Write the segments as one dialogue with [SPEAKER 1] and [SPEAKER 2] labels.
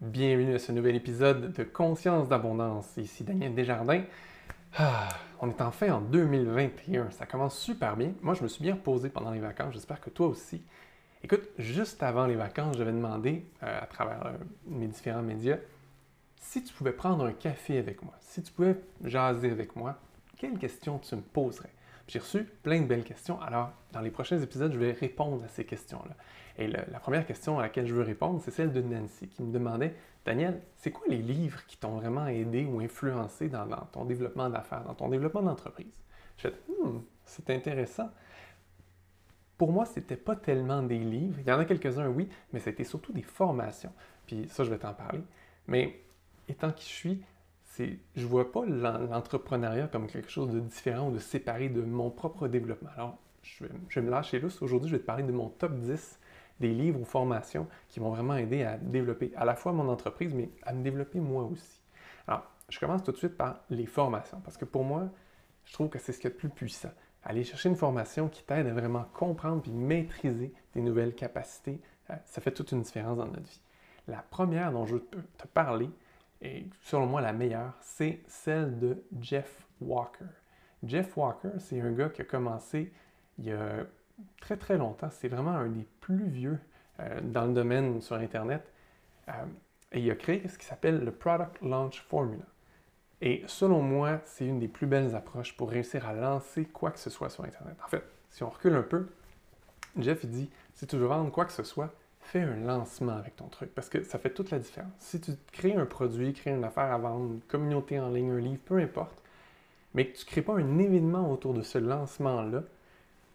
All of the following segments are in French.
[SPEAKER 1] Bienvenue à ce nouvel épisode de Conscience d'abondance. Ici Daniel Desjardins. Ah, on est enfin en 2021. Ça commence super bien. Moi, je me suis bien reposé pendant les vacances. J'espère que toi aussi. Écoute, juste avant les vacances, j'avais demandé euh, à travers euh, mes différents médias si tu pouvais prendre un café avec moi, si tu pouvais jaser avec moi, quelles questions tu me poserais? J'ai reçu plein de belles questions. Alors, dans les prochains épisodes, je vais répondre à ces questions-là. Et la première question à laquelle je veux répondre, c'est celle de Nancy qui me demandait Daniel, c'est quoi les livres qui t'ont vraiment aidé ou influencé dans, ton développement d'affaires, dans ton développement d'entreprise? Je fais hmm, c'est intéressant. Pour moi, ce n'était pas tellement des livres. Il y en a quelques-uns, oui, mais c'était surtout des formations. Puis ça, je vais t'en parler. Mais étant qui je suis, c'est, je vois pas l'entrepreneuriat comme quelque chose de différent ou de séparé de mon propre développement. Alors, je vais, me lâcher là. Aujourd'hui, je vais te parler de mon top 10 des livres ou formations qui m'ont vraiment aidé à développer à la fois mon entreprise, mais à me développer moi aussi. Alors, je commence tout de suite par les formations, parce que pour moi, je trouve que c'est ce qui est le plus puissant. Aller chercher une formation qui t'aide à vraiment comprendre puis maîtriser tes nouvelles capacités, euh, ça fait toute une différence dans notre vie. La première dont je peux te parler, et selon moi la meilleure, c'est celle de Jeff Walker. Jeff Walker, c'est un gars qui a commencé il y a très très longtemps. C'est vraiment un des plus vieux euh, dans le domaine sur Internet. Euh, et il a créé ce qui s'appelle le Product Launch Formula. Et selon moi, c'est une des plus belles approches pour réussir à lancer quoi que ce soit sur Internet. En fait, si on recule un peu, Jeff dit si tu veux vendre quoi que ce soit, fais un lancement avec ton truc parce que ça fait toute la différence. Si tu crées un produit, crées une affaire à vendre, une communauté en ligne, un livre, peu importe, mais que tu ne crées pas un événement autour de ce lancement-là,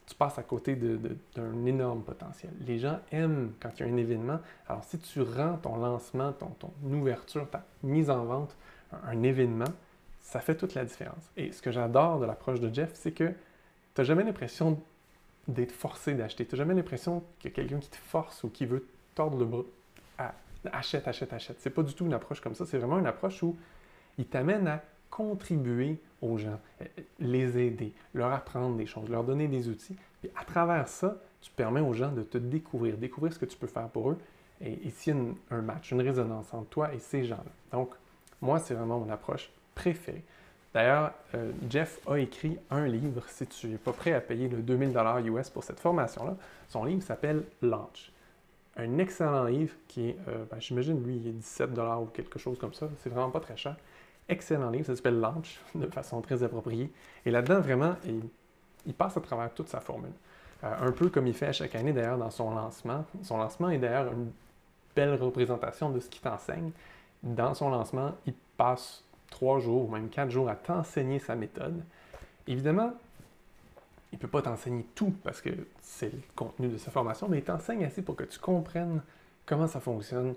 [SPEAKER 1] tu passes à côté d'un énorme potentiel. Les gens aiment quand il y a un événement. Alors, si tu rends ton lancement, ton, ouverture, ta mise en vente, un, événement, ça fait toute la différence. Et ce que j'adore de l'approche de Jeff, c'est que tu n'as jamais l'impression d'être forcé d'acheter. Tu n'as jamais l'impression qu'il y quelqu'un qui te force ou qui veut tordre le bras? À, achète, achète, achète. C'est pas du tout une approche comme ça. C'est vraiment une approche où il t'amène à contribuer aux gens, euh, les aider, leur apprendre des choses, leur donner des outils. Et à travers ça, tu permets aux gens de te découvrir, découvrir ce que tu peux faire pour eux. Et ici, un match, une résonance entre toi et ces gens-là. Donc, moi, c'est vraiment mon approche préférée. D'ailleurs, euh, Jeff a écrit un livre, si tu n'es pas prêt à payer le 2000 US pour cette formation-là, son livre s'appelle Launch. Un excellent livre qui est, euh, ben, j'imagine, lui, il est 17 ou quelque chose comme ça. C'est vraiment pas très cher excellent livre, ça s'appelle Launch, de façon très appropriée. Et là-dedans, vraiment, il, passe à travers toute sa formule. Euh, un peu comme il fait à chaque année d'ailleurs dans son lancement. Son lancement est d'ailleurs une belle représentation de ce qu'il t'enseigne. Dans son lancement, il passe trois jours ou même quatre jours à t'enseigner sa méthode. Évidemment, il ne peut pas t'enseigner tout parce que c'est le contenu de sa formation, mais il t'enseigne assez pour que tu comprennes comment ça fonctionne,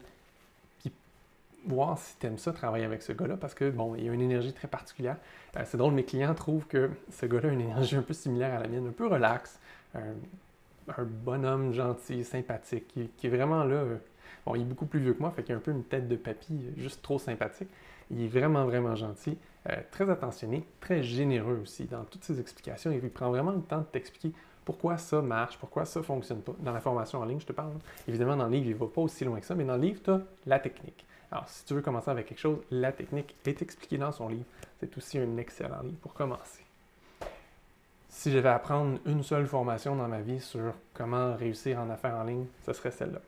[SPEAKER 1] voir si tu aimes ça, travailler avec ce gars-là, parce que, bon, il a une énergie très particulière. Euh, c'est drôle, mes clients trouvent que ce gars-là a une énergie un peu similaire à la mienne, un peu relax, un bonhomme gentil, sympathique, qui, est vraiment là. Euh, bon, il est beaucoup plus vieux que moi, fait qu'il a un peu une tête de papy, juste trop sympathique. Il est vraiment, vraiment gentil, euh, très attentionné, très généreux aussi dans toutes ses explications. Il prend vraiment le temps de t'expliquer pourquoi ça marche, pourquoi ça ne fonctionne pas. Dans la formation en ligne, je te parle. Évidemment, dans le livre, il ne va pas aussi loin que ça, mais dans le livre, tu as la technique. Alors, si tu veux commencer avec quelque chose, la technique est expliquée dans son livre. C'est aussi un excellent livre pour commencer. Si je vais apprendre une seule formation dans ma vie sur comment réussir en affaires en ligne, ce serait celle-là.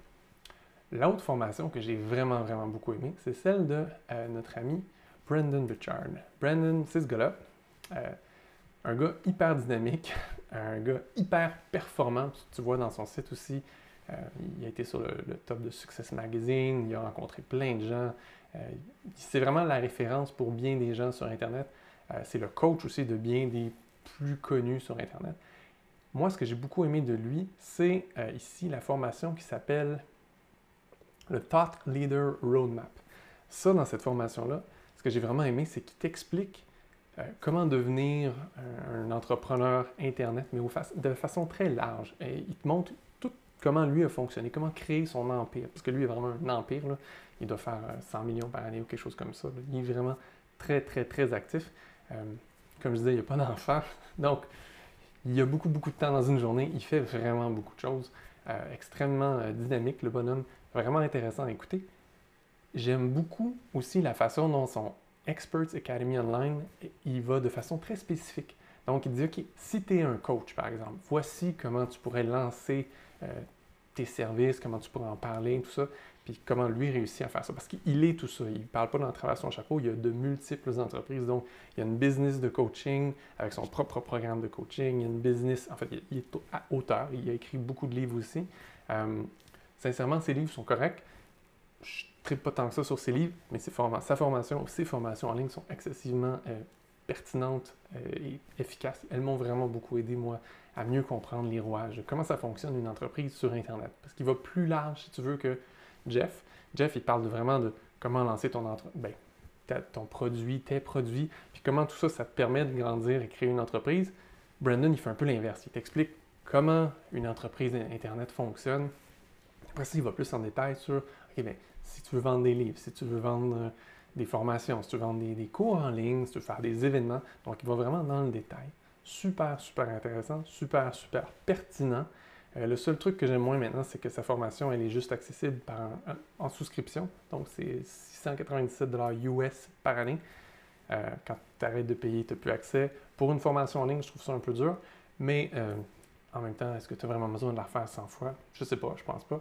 [SPEAKER 1] L'autre formation que j'ai vraiment, vraiment beaucoup aimée, c'est celle de euh, notre ami Brandon Richard. Brandon, c'est ce gars-là. Euh, un gars hyper dynamique, un gars hyper performant. Tu vois dans son site aussi, euh, il a été sur le, top de Success Magazine, il a rencontré plein de gens. C'est vraiment la référence pour bien des gens sur Internet. C'est le coach aussi de bien des plus connus sur Internet. Moi, ce que j'ai beaucoup aimé de lui, c'est ici la formation qui s'appelle le Thought Leader Roadmap. Ça, dans cette formation-là, ce que j'ai vraiment aimé, c'est qu'il t'explique comment devenir un, entrepreneur Internet, mais de façon très large. Il te montre comment lui a fonctionné, comment créer son empire. Parce que lui est vraiment un empire. Il doit faire 100 euh, millions par année ou quelque chose comme ça. Il est vraiment très, très, très actif. Euh, comme je disais, il n'y a pas d'enfant. Donc, il y a beaucoup, beaucoup de temps dans une journée. Il fait vraiment beaucoup de choses. Euh, extrêmement euh, dynamique, le bonhomme. Vraiment intéressant à écouter. J'aime beaucoup aussi la façon dont son Experts Academy Online, il va de façon très spécifique. Donc, il dit, OK, si tu es un coach, par exemple, voici comment tu pourrais lancer tes services, comment tu pourrais en parler, tout ça puis comment lui réussit à faire ça. Parce qu'il est tout ça. Il ne parle pas dans le travail à son chapeau. Il y a de multiples entreprises. Donc, il y a une business de coaching avec son propre programme de coaching. Il y a une business. En fait, il est à auteur. Il a écrit beaucoup de livres aussi. Euh, sincèrement, ses livres sont corrects. Je ne tripe pas tant que ça sur ses livres, mais ses sa formation, ses formations en ligne sont excessivement euh, pertinentes euh, et efficaces. Elles m'ont vraiment beaucoup aidé, moi, à mieux comprendre les rouages, comment ça fonctionne une entreprise sur Internet. Parce qu'il va plus large, si tu veux, que Jeff. Jeff, il parle vraiment de comment lancer ton, ben, ton produit, tes produits, puis comment tout ça, ça te permet de grandir et créer une entreprise. Brandon, il fait un peu l'inverse. Il t'explique comment une entreprise Internet fonctionne. Après ça, il va plus en détail sur, ben, si tu veux vendre des livres, si tu veux vendre euh, des formations, si tu veux vendre des, des, cours en ligne, si tu veux faire des événements. Donc, il va vraiment dans le détail. Super, super intéressant, super, super pertinent. Euh, le seul truc que j'aime moins maintenant, c'est que sa formation, elle est juste accessible en souscription. Donc, c'est 697 US par année. Euh, quand tu arrêtes de payer, tu n'as plus accès. Pour une formation en ligne, je trouve ça un peu dur. Mais euh, en même temps, est-ce que tu as vraiment besoin de la faire 100 fois? Je ne sais pas, je pense pas.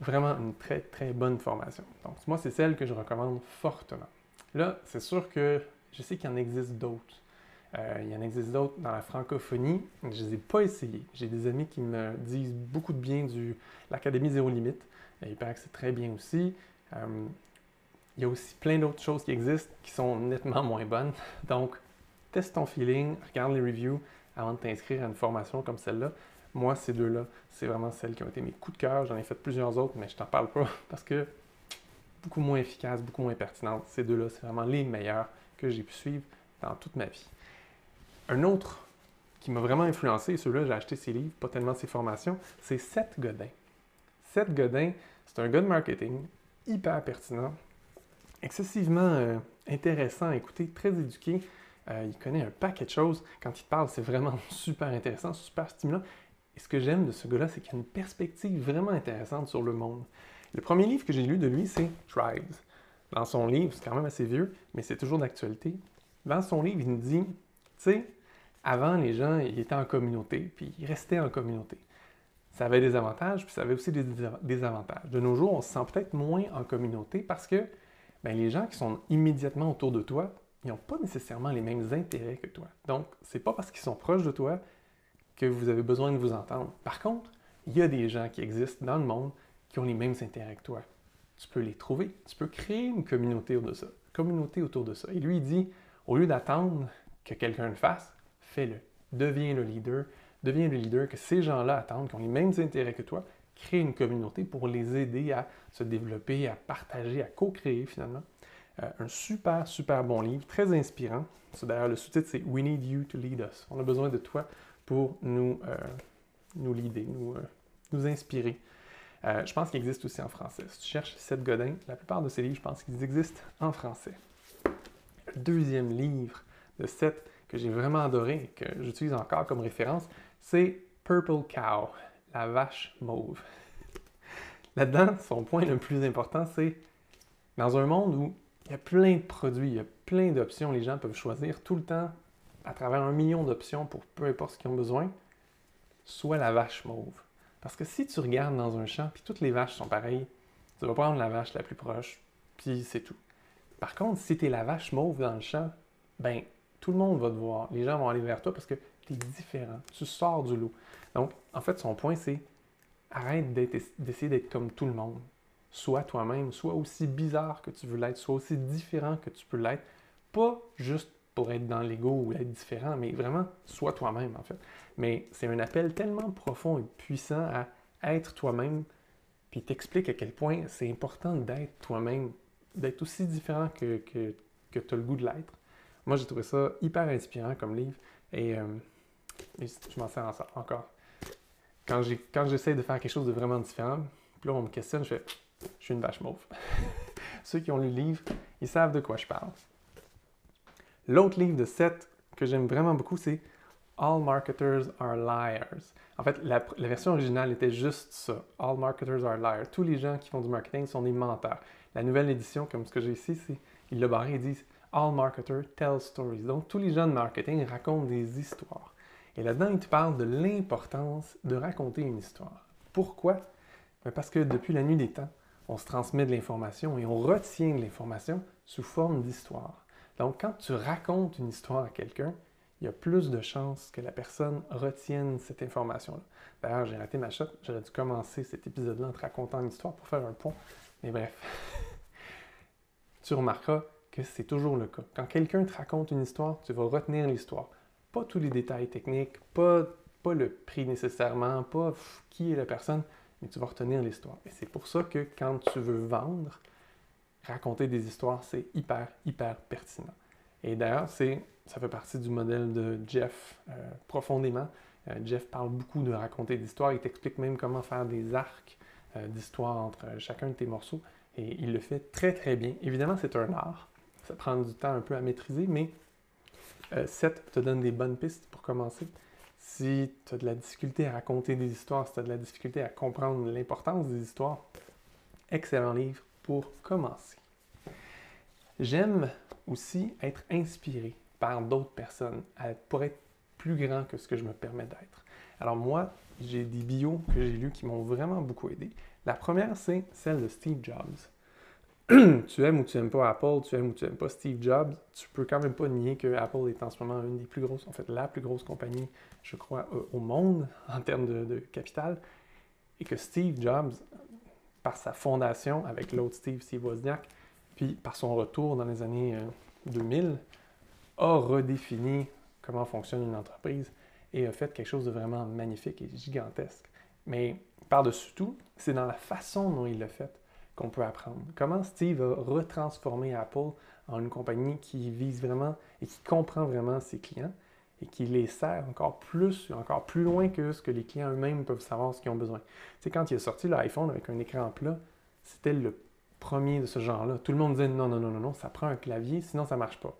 [SPEAKER 1] Vraiment une très, très bonne formation. Donc, moi, c'est celle que je recommande fortement. Là, c'est sûr que je sais qu'il y en existe d'autres. Euh, il y en existe d'autres dans la francophonie. Je ne les ai pas essayés. J'ai des amis qui me disent beaucoup de bien de l'Académie Zéro Limite. il paraît que c'est très bien aussi. Euh, il y a aussi plein d'autres choses qui existent qui sont nettement moins bonnes. Donc, teste ton feeling, regarde les reviews avant de t'inscrire à une formation comme celle-là. Moi, ces deux-là, c'est vraiment celles qui ont été mes coups de cœur. J'en ai fait plusieurs autres, mais je t'en parle pas parce que beaucoup moins efficaces, beaucoup moins pertinentes. Ces deux-là, c'est vraiment les meilleurs que j'ai pu suivre dans toute ma vie. Un autre qui m'a vraiment influencé, celui-là, j'ai acheté ses livres, pas tellement ses formations, c'est Seth Godin. Seth Godin, c'est un gars de marketing hyper pertinent, excessivement euh, intéressant à écouter, très éduqué. Euh, il connaît un paquet de choses. Quand il parle, c'est vraiment super intéressant, super stimulant. Et ce que j'aime de ce gars-là, c'est qu'il a une perspective vraiment intéressante sur le monde. Le premier livre que j'ai lu de lui, c'est Tribes. Dans son livre, c'est quand même assez vieux, mais c'est toujours d'actualité. Dans son livre, il nous dit, tu sais, avant, les gens, ils étaient en communauté, puis ils restaient en communauté. Ça avait des avantages, puis ça avait aussi des désavantages. De nos jours, on se sent peut-être moins en communauté parce que ben, les gens qui sont immédiatement autour de toi, ils n'ont pas nécessairement les mêmes intérêts que toi. Donc, c'est pas parce qu'ils sont proches de toi que vous avez besoin de vous entendre. Par contre, il y a des gens qui existent dans le monde qui ont les mêmes intérêts que toi. Tu peux les trouver. Tu peux créer une communauté autour de ça. Communauté autour de ça. Et lui, il dit, au lieu d'attendre que quelqu'un le fasse, fais-le. Deviens le leader. Deviens le leader que ces gens-là attendent, qui ont les mêmes intérêts que toi. Crée une communauté pour les aider à se développer, à partager, à co-créer finalement. Euh, un super, super bon livre, très inspirant. D'ailleurs, le sous-titre, c'est We Need You to Lead Us. On a besoin de toi pour nous, euh, nous leader, nous, euh, nous inspirer. je pense qu'il existe aussi en français. Si tu cherches Seth Godin, la plupart de ces livres, je pense qu'ils existent en français. Deuxième livre de Seth que j'ai vraiment adoré que j'utilise encore comme référence, c'est Purple Cow, la vache mauve. Là-dedans, son point le plus important, c'est dans un monde où il y a plein de produits, il y a plein d'options, les gens peuvent choisir tout le temps à travers un million d'options pour peu importe ce qu'ils ont besoin, soit la vache mauve. Parce que si tu regardes dans un champ, puis toutes les vaches sont pareilles, tu vas prendre la vache la plus proche, puis c'est tout. Par contre, si tu es la vache mauve dans le champ, ben tout le monde va te voir. Les gens vont aller vers toi parce que tu es différent. Tu sors du lot. Donc, en fait, son point, c'est arrête d'essayer d'être comme tout le monde. Sois toi-même, sois aussi bizarre que tu veux l'être, sois aussi différent que tu peux l'être. Pas juste pour être dans l'ego ou être différent, mais vraiment, sois toi-même, en fait. Mais c'est un appel tellement profond et puissant à être toi-même, puis t'explique à quel point c'est important d'être toi-même, d'être aussi différent que, que, que tu as le goût de l'être. Moi, j'ai trouvé ça hyper inspirant comme livre et, euh, je m'en sers encore. Quand, j'essaie de faire quelque chose de vraiment différent, puis là, on me questionne, je fais Je suis une vache mauve. Ceux qui ont lu le livre, ils savent de quoi je parle. L'autre livre de Seth que j'aime vraiment beaucoup, c'est All Marketers Are Liars. En fait, la, version originale était juste ça. All Marketers Are Liars. Tous les gens qui font du marketing sont des menteurs. La nouvelle édition, comme ce que j'ai ici, c'est, il l'a barré, ils disent All Marketers Tell Stories. Donc, tous les gens de marketing racontent des histoires. Et là-dedans, il te parle de l'importance de raconter une histoire. Pourquoi? Ben, parce que depuis la nuit des temps, on se transmet de l'information et on retient de l'information sous forme d'histoire. Donc, quand tu racontes une histoire à quelqu'un, il y a plus de chances que la personne retienne cette information-là. D'ailleurs, j'ai raté ma shot. J'aurais dû commencer cet épisode-là en te racontant une histoire pour faire un pont. Mais bref, tu remarqueras c'est toujours le cas. Quand quelqu'un te raconte une histoire, tu vas retenir l'histoire. Pas tous les détails techniques, pas, le prix nécessairement, pas qui est la personne, mais tu vas retenir l'histoire. Et c'est pour ça que quand tu veux vendre, raconter des histoires, c'est hyper, hyper pertinent. Et d'ailleurs, ça fait partie du modèle de Jeff euh, profondément. Euh, Jeff parle beaucoup de raconter des histoires. Il t'explique même comment faire des arcs euh, d'histoire entre chacun de tes morceaux. Et il le fait très, très bien. Évidemment, c'est un art. Ça prend du temps un peu à maîtriser, mais Seth te donne des bonnes pistes pour commencer. Si tu as de la difficulté à raconter des histoires, si tu as de la difficulté à comprendre l'importance des histoires, excellent livre pour commencer. J'aime aussi être inspiré par d'autres personnes pour être plus grand que ce que je me permets d'être. Alors moi, j'ai des bios que j'ai lus qui m'ont vraiment beaucoup aidé. La première, c'est celle de Steve Jobs. tu aimes ou tu n'aimes pas Apple, tu aimes ou tu n'aimes pas Steve Jobs, tu peux quand même pas nier que Apple est en ce moment une des plus grosses, en fait la plus grosse compagnie, je crois, au monde en termes de, capital, et que Steve Jobs, par sa fondation avec l'autre Steve, Steve Wozniak, puis par son retour dans les années 2000, euh, a redéfini comment fonctionne une entreprise et a fait quelque chose de vraiment magnifique et gigantesque. Mais par-dessus tout, c'est dans la façon dont il l'a fait qu'on peut apprendre. Comment Steve a retransformé Apple en une compagnie qui vise vraiment et qui comprend vraiment ses clients et qui les sert encore plus, encore plus loin que ce que les clients eux-mêmes peuvent savoir ce qu'ils ont besoin. Sais, quand il a sorti l'iPhone avec un écran plat, c'était le premier de ce genre-là. Tout le monde disait non, non, non, non, ça prend un clavier, sinon ça ne marche pas.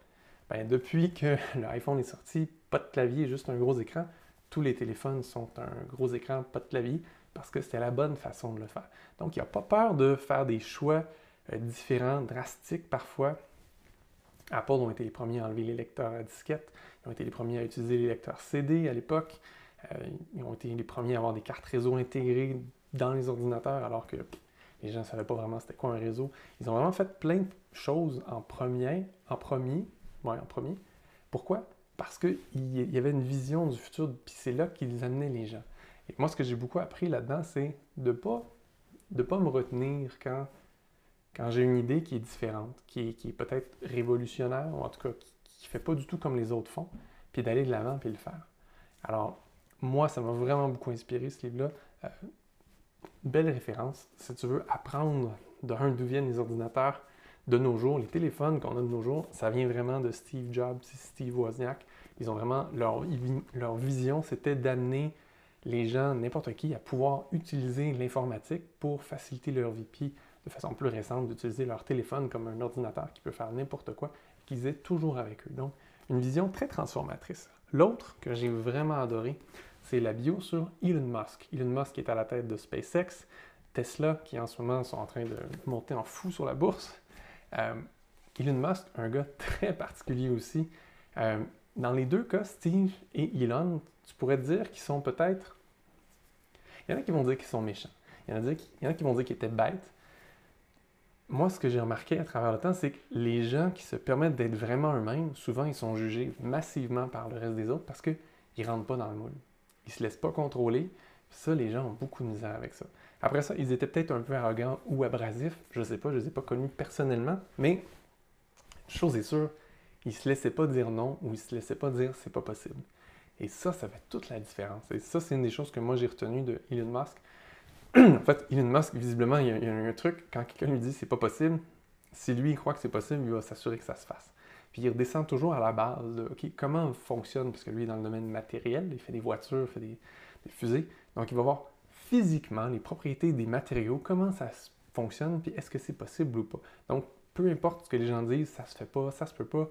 [SPEAKER 1] Ben, depuis que l'iPhone est sorti, pas de clavier, juste un gros écran, tous les téléphones sont un gros écran, pas de clavier, parce que c'était la bonne façon de le faire. Donc, il n'y a pas peur de faire des choix euh, différents, drastiques parfois. Apple ont été les premiers à enlever les lecteurs à disquette, ils ont été les premiers à utiliser les lecteurs CD à l'époque, euh, ils ont été les premiers à avoir des cartes réseau intégrées dans les ordinateurs, alors que les gens ne savaient pas vraiment c'était quoi un réseau. Ils ont vraiment fait plein de choses en premier, en premier, ouais, en premier. Pourquoi? Parce qu'il y avait une vision du futur, puis c'est là qu'ils amenaient les gens. Et moi, ce que j'ai beaucoup appris là-dedans, c'est de ne pas, de pas me retenir quand, quand j'ai une idée qui est différente, qui est, qui est peut-être révolutionnaire, ou en tout cas qui ne fait pas du tout comme les autres font, puis d'aller de l'avant puis le faire. Alors, moi, ça m'a vraiment beaucoup inspiré ce livre-là. Euh, belle référence si tu veux apprendre d'un d'où viennent les ordinateurs de nos jours, les téléphones qu'on a de nos jours, ça vient vraiment de Steve Jobs Steve Wozniak. Ils ont vraiment leur, leur vision, c'était d'amener les gens, n'importe qui, à pouvoir utiliser l'informatique pour faciliter leur vie. Puis, de façon plus récente, d'utiliser leur téléphone comme un ordinateur qui peut faire n'importe quoi, qu'ils aient toujours avec eux. Donc, une vision très transformatrice. L'autre que j'ai vraiment adoré, c'est la bio sur Elon Musk. Elon Musk est à la tête de SpaceX, Tesla, qui en ce moment sont en train de monter en fou sur la bourse. Euh, Elon Musk, un gars très particulier aussi. Euh, dans les deux cas, Steve et Elon, tu pourrais dire qu'ils sont peut-être. Il y en a qui vont dire qu'ils sont méchants. Il y en a, il y en a qui vont dire qu'ils étaient bêtes. Moi, ce que j'ai remarqué à travers le temps, c'est que les gens qui se permettent d'être vraiment eux-mêmes, souvent, ils sont jugés massivement par le reste des autres parce qu'ils ne rentrent pas dans le moule ils se laissent pas contrôler. Ça, les gens ont beaucoup de misère avec ça. Après ça, ils étaient peut-être un peu arrogants ou abrasifs. Je ne sais pas, je ne les ai pas connus personnellement. Mais, chose est sûre, ils se laissaient pas dire non ou ils se laissaient pas dire c'est pas possible. Et ça, ça fait toute la différence. Et ça, c'est une des choses que moi j'ai retenues de Elon Musk. en fait, Elon Musk, visiblement, il y, a, un truc, quand quelqu'un lui dit c'est pas possible, si lui il croit que c'est possible, il va s'assurer que ça se fasse. Puis il redescend toujours à la base de OK, comment fonctionne, parce que lui est dans le domaine matériel, il fait des voitures, il fait des, fusées. Donc il va voir physiquement les propriétés des matériaux, comment ça fonctionne, puis est-ce que c'est possible ou pas. Donc peu importe ce que les gens disent, ça se fait pas, ça se peut pas,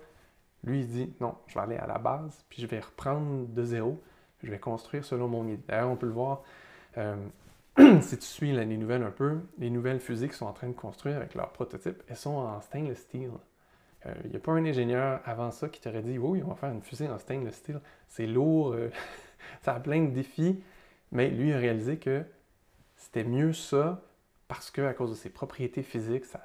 [SPEAKER 1] Lui, il dit non, je vais aller à la base, puis je vais reprendre de zéro, je vais construire selon mon idée. D'ailleurs, on peut le voir, euh, si tu suis les nouvelles un peu, les nouvelles fusées qui sont en train de construire avec leurs prototypes, elles sont en stainless steel. Il euh, n'y a pas un ingénieur avant ça qui t'aurait dit Oui, on va faire une fusée en stainless steel. C'est lourd, euh, ça a plein de défis. Mais lui a réalisé que c'était mieux ça parce qu'à cause de ses propriétés physiques, ça,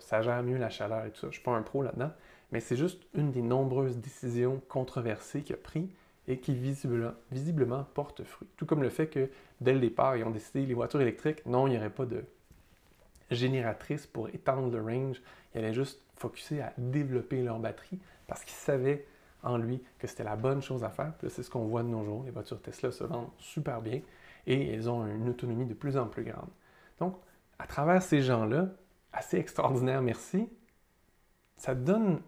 [SPEAKER 1] ça gère mieux la chaleur et tout ça. Je ne suis pas un pro là-dedans, mais c'est juste une des nombreuses décisions controversées qu'il a prises et qui visiblement, porte fruit. Tout comme le fait que dès le départ, ils ont décidé les voitures électriques, non, il n'y aurait pas de génératrice pour étendre le range. Ils allaient juste focuser à développer leur batterie parce qu'ils savaient en lui que c'était la bonne chose à faire. c'est ce qu'on voit de nos jours. Les voitures Tesla se vendent super bien et elles ont une autonomie de plus en plus grande. Donc, à travers ces gens-là, assez extraordinaires, merci, ça donne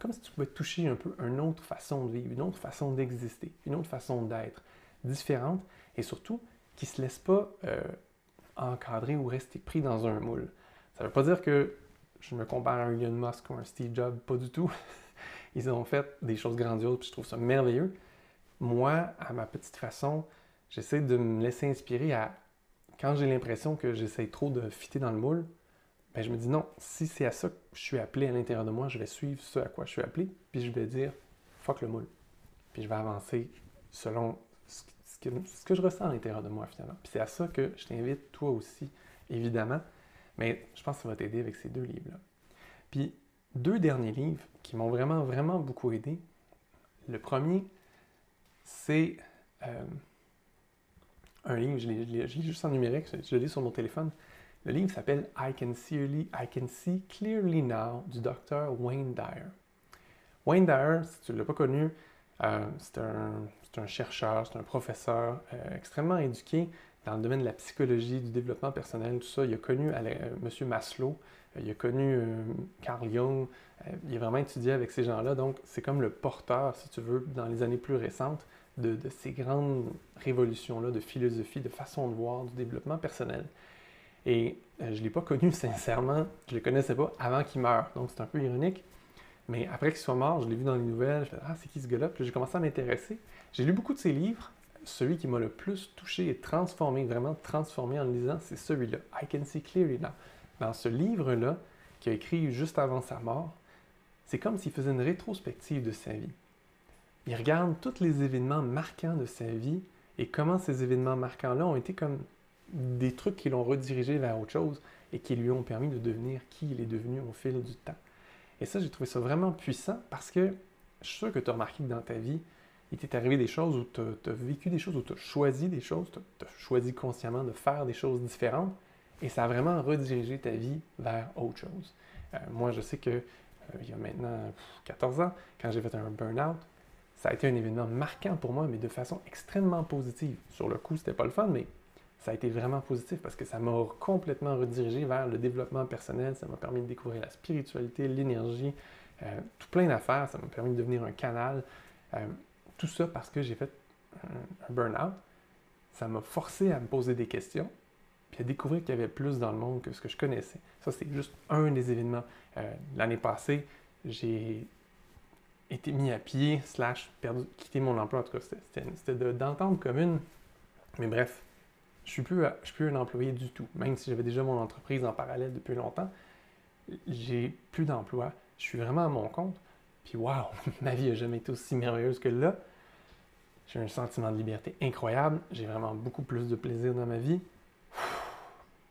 [SPEAKER 1] comme si tu pouvais toucher un peu une autre façon de vivre, une autre façon d'exister, une autre façon d'être, différente et surtout qui ne se laisse pas euh, encadrer ou rester pris dans un moule. Ça ne veut pas dire que je me compare à un Elon Musk ou un Steve Jobs, pas du tout. Ils ont fait des choses grandioses, puis je trouve ça merveilleux. Moi, à ma petite façon, j'essaie de me laisser inspirer à quand j'ai l'impression que j'essaie trop de fitter dans le moule, ben je me dis non, si c'est à ça que je suis appelé à l'intérieur de moi, je vais suivre ce à quoi je suis appelé, puis je vais dire fuck le moule. Puis je vais avancer selon ce que, ce que je ressens à l'intérieur de moi finalement. Puis c'est à ça que je t'invite, toi aussi, évidemment. Mais je pense que ça va t'aider avec ces deux livres-là. Puis deux derniers livres qui m'ont vraiment, vraiment beaucoup aidé. Le premier, c'est euh, un livre, je l'ai juste en numérique, je l'ai sur mon téléphone. Le livre s'appelle I Can, See I Can See Clearly Now du docteur Wayne Dyer. Wayne Dyer, si tu ne l'as pas connu, euh, c'est un, chercheur, c'est un professeur euh, extrêmement éduqué dans le domaine de la psychologie, du développement personnel, tout ça. Il a connu M. Maslow, il a connu euh, Carl Jung, euh, il a vraiment étudié avec ces gens-là. Donc, c'est comme le porteur, si tu veux, dans les années plus récentes, de, ces grandes révolutions-là de philosophie, de façon de voir, du développement personnel. Et euh, je ne l'ai pas connu sincèrement, je ne le connaissais pas avant qu'il meure. Donc, c'est un peu ironique. Mais après qu'il soit mort, je l'ai vu dans les nouvelles, je me Ah, c'est qui ce gars-là? Puis j'ai commencé à m'intéresser. J'ai lu beaucoup de ses livres. Celui qui m'a le plus touché et transformé, vraiment transformé en le lisant, c'est celui-là, I Can See Clearly Now dans ce livre-là, qu'il a écrit juste avant sa mort, c'est comme s'il faisait une rétrospective de sa vie. Il regarde tous les événements marquants de sa vie et comment ces événements marquants-là ont été comme des trucs qui l'ont redirigé vers autre chose et qui lui ont permis de devenir qui il est devenu au fil du temps. Et ça, j'ai trouvé ça vraiment puissant parce que je suis sûr que tu as remarqué que dans ta vie, il t'est arrivé des choses où tu as, vécu des choses, où tu as choisi des choses, tu as choisi consciemment de faire des choses différentes. Et ça a vraiment redirigé ta vie vers autre chose. Euh, moi, je sais que euh, il y a maintenant 14 ans, quand j'ai fait un burn-out, ça a été un événement marquant pour moi, mais de façon extrêmement positive. Sur le coup, c'était pas le fun, mais ça a été vraiment positif parce que ça m'a complètement redirigé vers le développement personnel. Ça m'a permis de découvrir la spiritualité, l'énergie, euh, tout plein d'affaires. Ça m'a permis de devenir un canal. tout ça parce que j'ai fait un burn-out. Ça m'a forcé à me poser des questions puis à découvrir qu'il y avait plus dans le monde que ce que je connaissais. Ça, c'est juste un des événements. Euh, l'année passée, j'ai été mis à pied, slash, quitté mon emploi. En tout cas, c'était d'entente commune. Mais bref, je suis plus, je suis plus un employé du tout. Même si j'avais déjà mon entreprise en parallèle depuis longtemps, j'ai plus d'emploi. Je suis vraiment à mon compte. Puis waouh, ma vie n'a jamais été aussi merveilleuse que là. J'ai un sentiment de liberté incroyable. J'ai vraiment beaucoup plus de plaisir dans ma vie.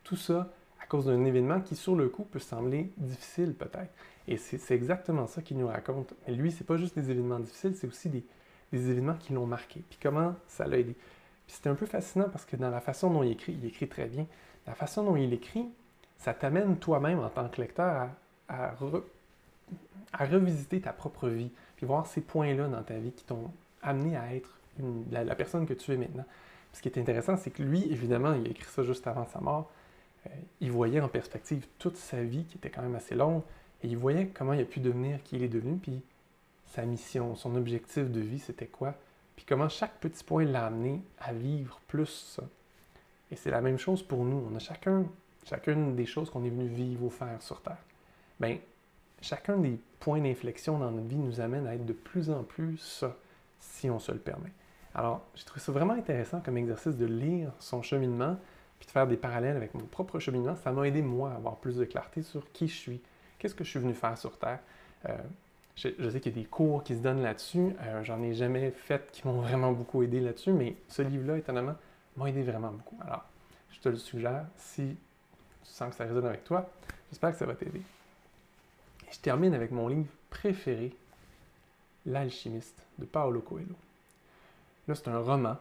[SPEAKER 1] Tout ça à cause d'un événement qui, sur le coup, peut sembler difficile peut-être. Et c'est exactement ça qu'il nous raconte. Mais lui, c'est pas juste des événements difficiles, c'est aussi des, événements qui l'ont marqué. Puis comment ça l'a aidé? Puis c'est un peu fascinant parce que dans la façon dont il écrit, il écrit très bien. La façon dont il écrit, ça t'amène toi-même en tant que lecteur à, revisiter ta propre vie, puis voir ces points-là dans ta vie qui t'ont amené à être la, personne que tu es maintenant. ce qui est intéressant, c'est que lui, évidemment, il a écrit ça juste avant sa mort, euh, il voyait en perspective toute sa vie qui était quand même assez longue et il voyait comment il a pu devenir qui il est devenu, puis sa mission, son objectif de vie, c'était quoi, puis comment chaque petit point l'a amené à vivre plus ça. Et c'est la même chose pour nous. On a chacun, chacune des choses qu'on est venu vivre ou faire sur Terre. Bien, chacun des points d'inflexion dans notre vie nous amènent à être de plus en plus ça, si on se le permet. Alors, j'ai trouvé ça vraiment intéressant comme exercice de lire son cheminement, puis de faire des parallèles avec mon propre cheminement. Ça m'a aidé, moi, à avoir plus de clarté sur qui je suis, qu'est-ce que je suis venu faire sur Terre. Euh, je, sais qu'il y a des cours qui se donnent là-dessus. Euh, j'en ai jamais fait qui m'ont vraiment beaucoup aidé là-dessus, mais ce livre-là, étonnamment, m'a aidé vraiment beaucoup. Alors, je te le suggère si tu sens que ça résonne avec toi. J'espère que ça va t'aider. Je termine avec mon livre préféré, L'alchimiste de Paolo Coelho. Là, c'est un roman.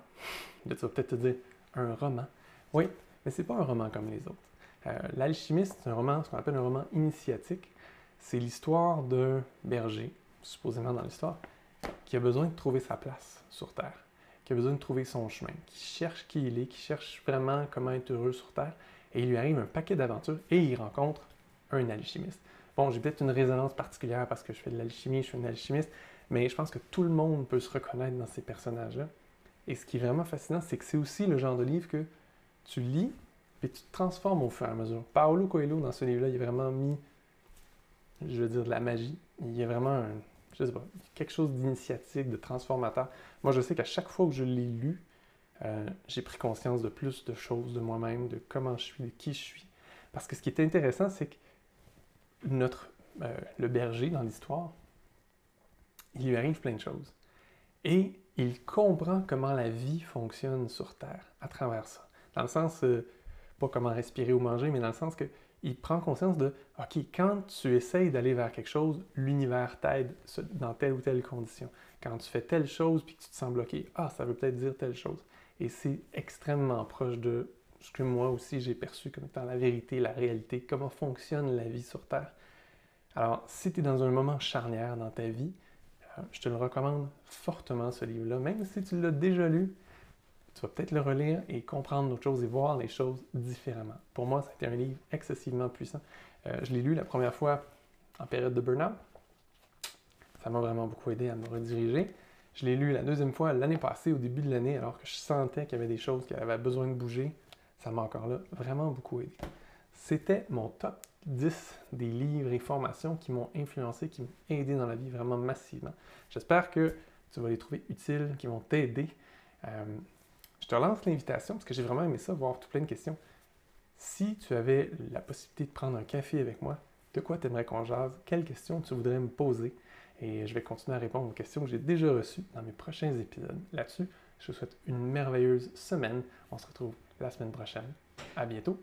[SPEAKER 1] tu vas peut-être te dire un roman? Oui, mais c'est pas un roman comme les autres. Euh, L'alchimiste, c'est un roman, ce qu'on appelle un roman initiatique. C'est l'histoire d'un berger, supposément dans l'histoire, qui a besoin de trouver sa place sur Terre, qui a besoin de trouver son chemin, qui cherche qui il est, qui cherche vraiment comment être heureux sur Terre. Et il lui arrive un paquet d'aventures et il rencontre un alchimiste. Bon, j'ai peut-être une résonance particulière parce que je fais de l'alchimie, je suis un alchimiste, mais je pense que tout le monde peut se reconnaître dans ces personnages-là. Et ce qui est vraiment fascinant, c'est que c'est aussi le genre de livre que tu lis et tu te transformes au fur et à mesure. Paolo Coelho, dans ce livre-là, il a vraiment mis, je veux dire, de la magie. Il y a vraiment quelque chose d'initiatique, de transformateur. Moi, je sais qu'à chaque fois que je l'ai lu, euh, j'ai pris conscience de plus de choses de moi-même, de comment je suis, de qui je suis. Parce que ce qui est intéressant, c'est que notre, euh, le berger dans l'histoire, il lui arrive plein de choses. Et il comprend comment la vie fonctionne sur Terre à travers ça. Dans le sens, euh, pas comment respirer ou manger, mais dans le sens que il prend conscience de, OK, quand tu essayes d'aller vers quelque chose, l'univers t'aide dans telle ou telle condition. Quand tu fais telle chose puis que tu te sens bloqué, ah, ça veut peut-être dire telle chose. Et c'est extrêmement proche de ce que moi aussi j'ai perçu comme étant la vérité, la réalité, comment fonctionne la vie sur Terre. Alors, si tu es dans un moment charnière dans ta vie, euh, je te le recommande fortement, ce livre-là. Même si tu l'as déjà lu, tu vas peut-être le relire et comprendre d'autres choses et voir les choses différemment. Pour moi, ça a été un livre excessivement puissant. Euh, je l'ai lu la première fois en période de burn-out. Ça m'a vraiment beaucoup aidé à me rediriger. Je l'ai lu la deuxième fois l'année passée, au début de l'année, alors que je sentais qu'il y avait des choses qui avaient besoin de bouger. Ça m'a encore là vraiment beaucoup aidé. C'était mon top 10 des livres et formations qui m'ont influencé, qui m'ont aidé dans la vie vraiment massivement. J'espère que tu vas les trouver utiles, qui vont t'aider. Euh, je te relance l'invitation parce que j'ai vraiment aimé ça, voir tout plein de questions. Si tu avais la possibilité de prendre un café avec moi, de quoi tu aimerais qu'on jase? Quelles questions tu voudrais me poser? Et je vais continuer à répondre aux questions que j'ai déjà reçues dans mes prochains épisodes. Là-dessus, je te souhaite une merveilleuse semaine. On se retrouve la semaine prochaine. À bientôt!